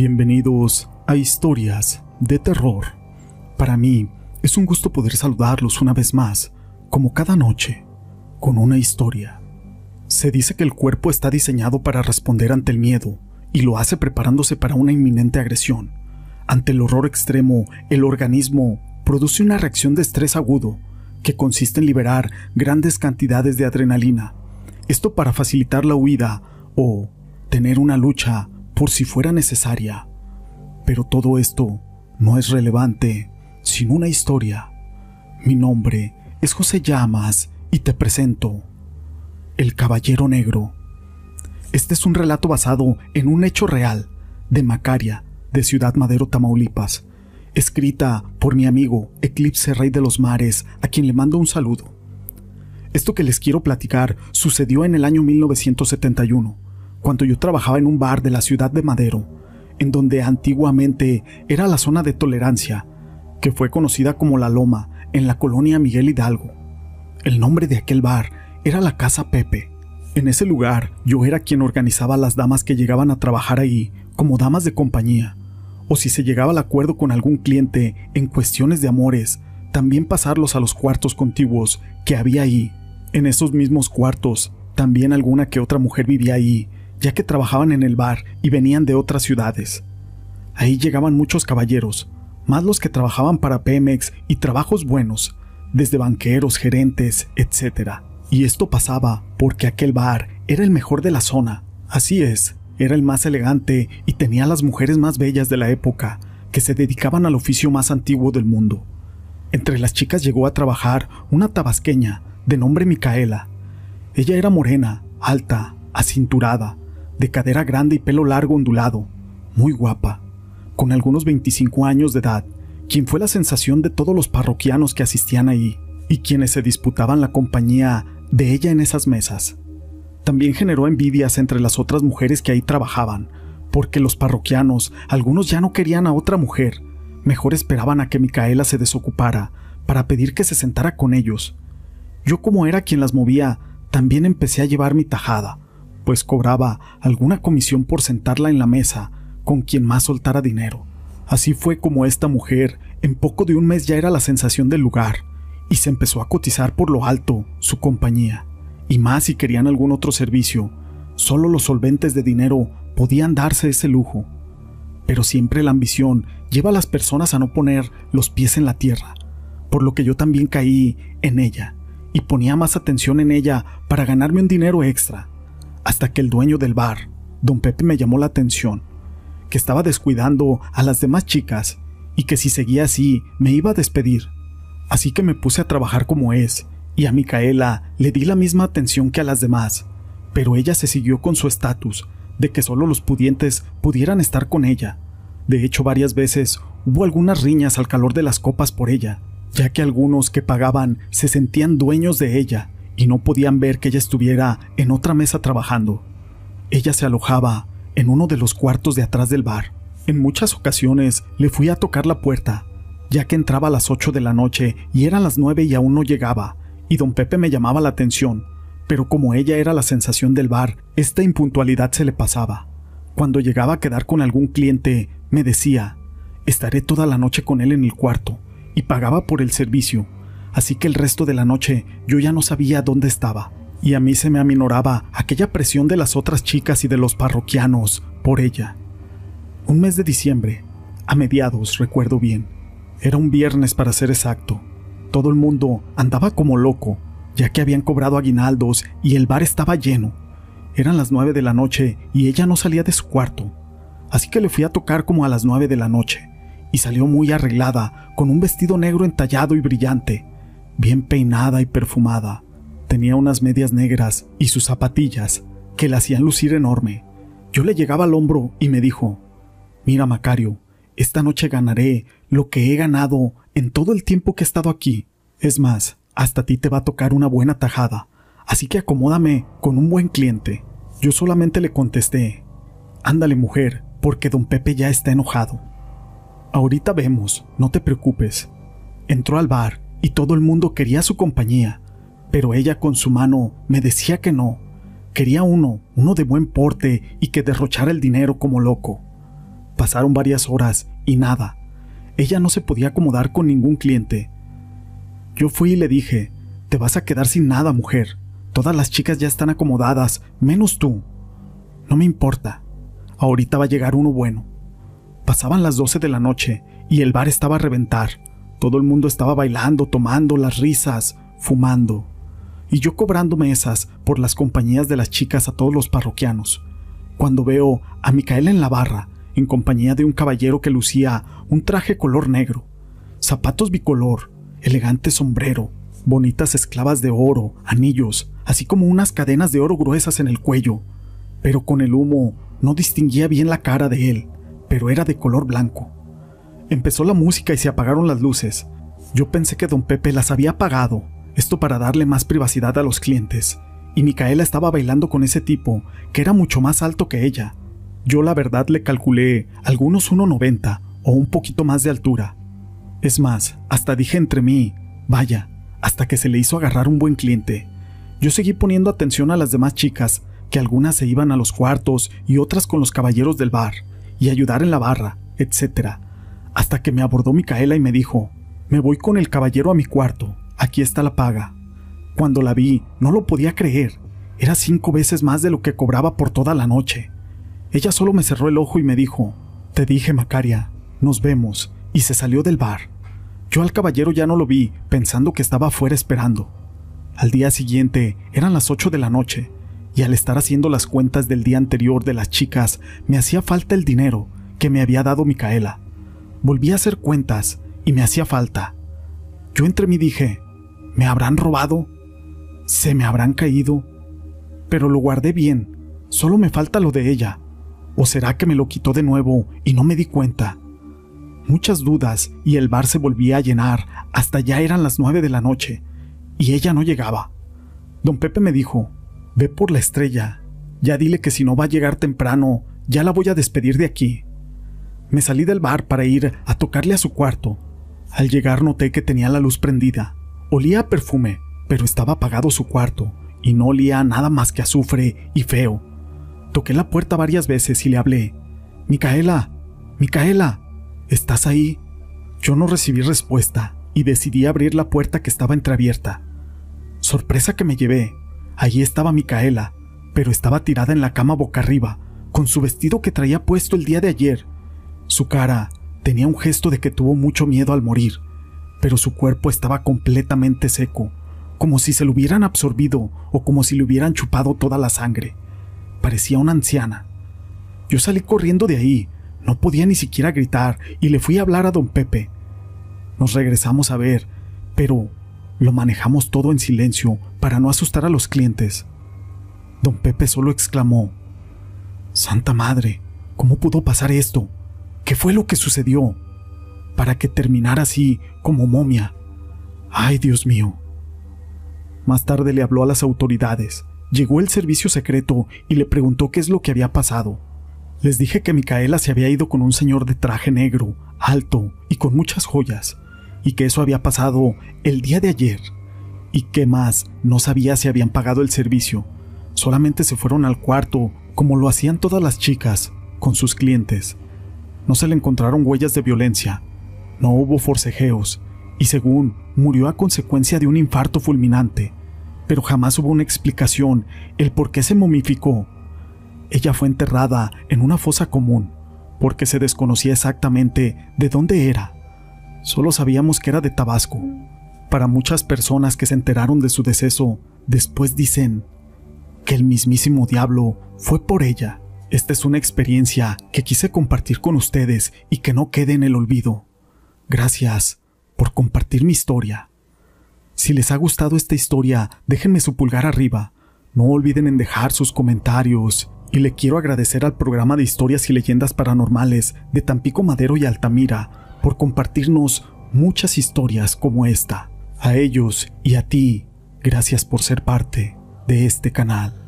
Bienvenidos a Historias de Terror. Para mí es un gusto poder saludarlos una vez más, como cada noche, con una historia. Se dice que el cuerpo está diseñado para responder ante el miedo y lo hace preparándose para una inminente agresión. Ante el horror extremo, el organismo produce una reacción de estrés agudo que consiste en liberar grandes cantidades de adrenalina. Esto para facilitar la huida o tener una lucha por si fuera necesaria. Pero todo esto no es relevante sin una historia. Mi nombre es José Llamas y te presento El Caballero Negro. Este es un relato basado en un hecho real de Macaria, de Ciudad Madero, Tamaulipas, escrita por mi amigo Eclipse Rey de los Mares, a quien le mando un saludo. Esto que les quiero platicar sucedió en el año 1971 cuando yo trabajaba en un bar de la ciudad de Madero, en donde antiguamente era la zona de tolerancia, que fue conocida como La Loma, en la colonia Miguel Hidalgo. El nombre de aquel bar era la Casa Pepe. En ese lugar yo era quien organizaba a las damas que llegaban a trabajar ahí como damas de compañía, o si se llegaba al acuerdo con algún cliente en cuestiones de amores, también pasarlos a los cuartos contiguos que había ahí. En esos mismos cuartos, también alguna que otra mujer vivía ahí, ya que trabajaban en el bar y venían de otras ciudades. Ahí llegaban muchos caballeros, más los que trabajaban para Pemex y trabajos buenos, desde banqueros, gerentes, etc. Y esto pasaba porque aquel bar era el mejor de la zona. Así es, era el más elegante y tenía las mujeres más bellas de la época, que se dedicaban al oficio más antiguo del mundo. Entre las chicas llegó a trabajar una tabasqueña, de nombre Micaela. Ella era morena, alta, acinturada, de cadera grande y pelo largo ondulado, muy guapa, con algunos 25 años de edad, quien fue la sensación de todos los parroquianos que asistían ahí y quienes se disputaban la compañía de ella en esas mesas. También generó envidias entre las otras mujeres que ahí trabajaban, porque los parroquianos, algunos ya no querían a otra mujer, mejor esperaban a que Micaela se desocupara para pedir que se sentara con ellos. Yo como era quien las movía, también empecé a llevar mi tajada, pues cobraba alguna comisión por sentarla en la mesa con quien más soltara dinero. Así fue como esta mujer en poco de un mes ya era la sensación del lugar y se empezó a cotizar por lo alto su compañía. Y más si querían algún otro servicio, solo los solventes de dinero podían darse ese lujo. Pero siempre la ambición lleva a las personas a no poner los pies en la tierra, por lo que yo también caí en ella y ponía más atención en ella para ganarme un dinero extra hasta que el dueño del bar, don Pepe, me llamó la atención, que estaba descuidando a las demás chicas y que si seguía así me iba a despedir. Así que me puse a trabajar como es, y a Micaela le di la misma atención que a las demás, pero ella se siguió con su estatus de que solo los pudientes pudieran estar con ella. De hecho, varias veces hubo algunas riñas al calor de las copas por ella, ya que algunos que pagaban se sentían dueños de ella y no podían ver que ella estuviera en otra mesa trabajando. Ella se alojaba en uno de los cuartos de atrás del bar. En muchas ocasiones le fui a tocar la puerta, ya que entraba a las 8 de la noche y eran las 9 y aún no llegaba, y don Pepe me llamaba la atención, pero como ella era la sensación del bar, esta impuntualidad se le pasaba. Cuando llegaba a quedar con algún cliente, me decía, estaré toda la noche con él en el cuarto, y pagaba por el servicio, así que el resto de la noche yo ya no sabía dónde estaba, y a mí se me aminoraba aquella presión de las otras chicas y de los parroquianos por ella. Un mes de diciembre, a mediados, recuerdo bien, era un viernes para ser exacto. Todo el mundo andaba como loco, ya que habían cobrado aguinaldos y el bar estaba lleno. Eran las nueve de la noche y ella no salía de su cuarto, así que le fui a tocar como a las nueve de la noche, y salió muy arreglada, con un vestido negro entallado y brillante, bien peinada y perfumada. Tenía unas medias negras y sus zapatillas, que la hacían lucir enorme. Yo le llegaba al hombro y me dijo, Mira, Macario, esta noche ganaré lo que he ganado en todo el tiempo que he estado aquí. Es más, hasta a ti te va a tocar una buena tajada, así que acomódame con un buen cliente. Yo solamente le contesté, Ándale, mujer, porque don Pepe ya está enojado. Ahorita vemos, no te preocupes. Entró al bar y todo el mundo quería su compañía, pero ella con su mano me decía que no. Quería uno, uno de buen porte y que derrochara el dinero como loco. Pasaron varias horas y nada. Ella no se podía acomodar con ningún cliente. Yo fui y le dije, te vas a quedar sin nada, mujer. Todas las chicas ya están acomodadas, menos tú. No me importa. Ahorita va a llegar uno bueno. Pasaban las 12 de la noche y el bar estaba a reventar. Todo el mundo estaba bailando, tomando las risas, fumando. Y yo cobrando mesas por las compañías de las chicas a todos los parroquianos. Cuando veo a Micaela en la barra, en compañía de un caballero que lucía un traje color negro, zapatos bicolor, elegante sombrero, bonitas esclavas de oro, anillos, así como unas cadenas de oro gruesas en el cuello. Pero con el humo no distinguía bien la cara de él, pero era de color blanco. Empezó la música y se apagaron las luces. Yo pensé que don Pepe las había apagado, esto para darle más privacidad a los clientes, y Micaela estaba bailando con ese tipo, que era mucho más alto que ella. Yo la verdad le calculé algunos 1,90 o un poquito más de altura. Es más, hasta dije entre mí, vaya, hasta que se le hizo agarrar un buen cliente. Yo seguí poniendo atención a las demás chicas, que algunas se iban a los cuartos y otras con los caballeros del bar, y ayudar en la barra, etc. Hasta que me abordó Micaela y me dijo, me voy con el caballero a mi cuarto, aquí está la paga. Cuando la vi, no lo podía creer, era cinco veces más de lo que cobraba por toda la noche. Ella solo me cerró el ojo y me dijo, te dije, Macaria, nos vemos, y se salió del bar. Yo al caballero ya no lo vi, pensando que estaba afuera esperando. Al día siguiente eran las ocho de la noche, y al estar haciendo las cuentas del día anterior de las chicas, me hacía falta el dinero que me había dado Micaela. Volví a hacer cuentas y me hacía falta. Yo entre mí dije, ¿me habrán robado? ¿Se me habrán caído? Pero lo guardé bien, solo me falta lo de ella. ¿O será que me lo quitó de nuevo y no me di cuenta? muchas dudas y el bar se volvía a llenar hasta ya eran las nueve de la noche y ella no llegaba. Don Pepe me dijo, ve por la estrella, ya dile que si no va a llegar temprano, ya la voy a despedir de aquí. Me salí del bar para ir a tocarle a su cuarto. Al llegar noté que tenía la luz prendida. Olía a perfume, pero estaba apagado su cuarto y no olía nada más que azufre y feo. Toqué la puerta varias veces y le hablé. Micaela, Micaela. ¿Estás ahí? Yo no recibí respuesta y decidí abrir la puerta que estaba entreabierta. Sorpresa que me llevé. Allí estaba Micaela, pero estaba tirada en la cama boca arriba, con su vestido que traía puesto el día de ayer. Su cara tenía un gesto de que tuvo mucho miedo al morir, pero su cuerpo estaba completamente seco, como si se lo hubieran absorbido o como si le hubieran chupado toda la sangre. Parecía una anciana. Yo salí corriendo de ahí, no podía ni siquiera gritar y le fui a hablar a don Pepe. Nos regresamos a ver, pero lo manejamos todo en silencio para no asustar a los clientes. Don Pepe solo exclamó, Santa Madre, ¿cómo pudo pasar esto? ¿Qué fue lo que sucedió? Para que terminara así, como momia. Ay, Dios mío. Más tarde le habló a las autoridades. Llegó el servicio secreto y le preguntó qué es lo que había pasado. Les dije que Micaela se había ido con un señor de traje negro, alto y con muchas joyas, y que eso había pasado el día de ayer, y que más no sabía si habían pagado el servicio. Solamente se fueron al cuarto, como lo hacían todas las chicas, con sus clientes. No se le encontraron huellas de violencia, no hubo forcejeos, y según murió a consecuencia de un infarto fulminante, pero jamás hubo una explicación el por qué se momificó ella fue enterrada en una fosa común, porque se desconocía exactamente de dónde era. Solo sabíamos que era de Tabasco. Para muchas personas que se enteraron de su deceso, después dicen que el mismísimo diablo fue por ella. Esta es una experiencia que quise compartir con ustedes y que no quede en el olvido. Gracias por compartir mi historia. Si les ha gustado esta historia, déjenme su pulgar arriba. No olviden en dejar sus comentarios y le quiero agradecer al programa de historias y leyendas paranormales de Tampico Madero y Altamira por compartirnos muchas historias como esta. A ellos y a ti, gracias por ser parte de este canal.